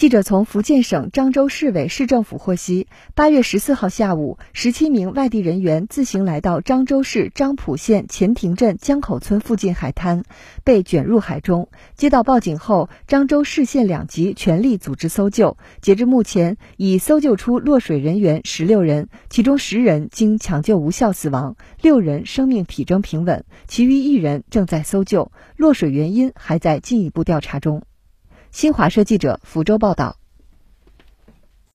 记者从福建省漳州市委市政府获悉，八月十四号下午，十七名外地人员自行来到漳州市漳浦县前亭镇江口村附近海滩，被卷入海中。接到报警后，漳州市县两级全力组织搜救。截至目前，已搜救出落水人员十六人，其中十人经抢救无效死亡，六人生命体征平稳，其余一人正在搜救，落水原因还在进一步调查中。新华社记者福州报道。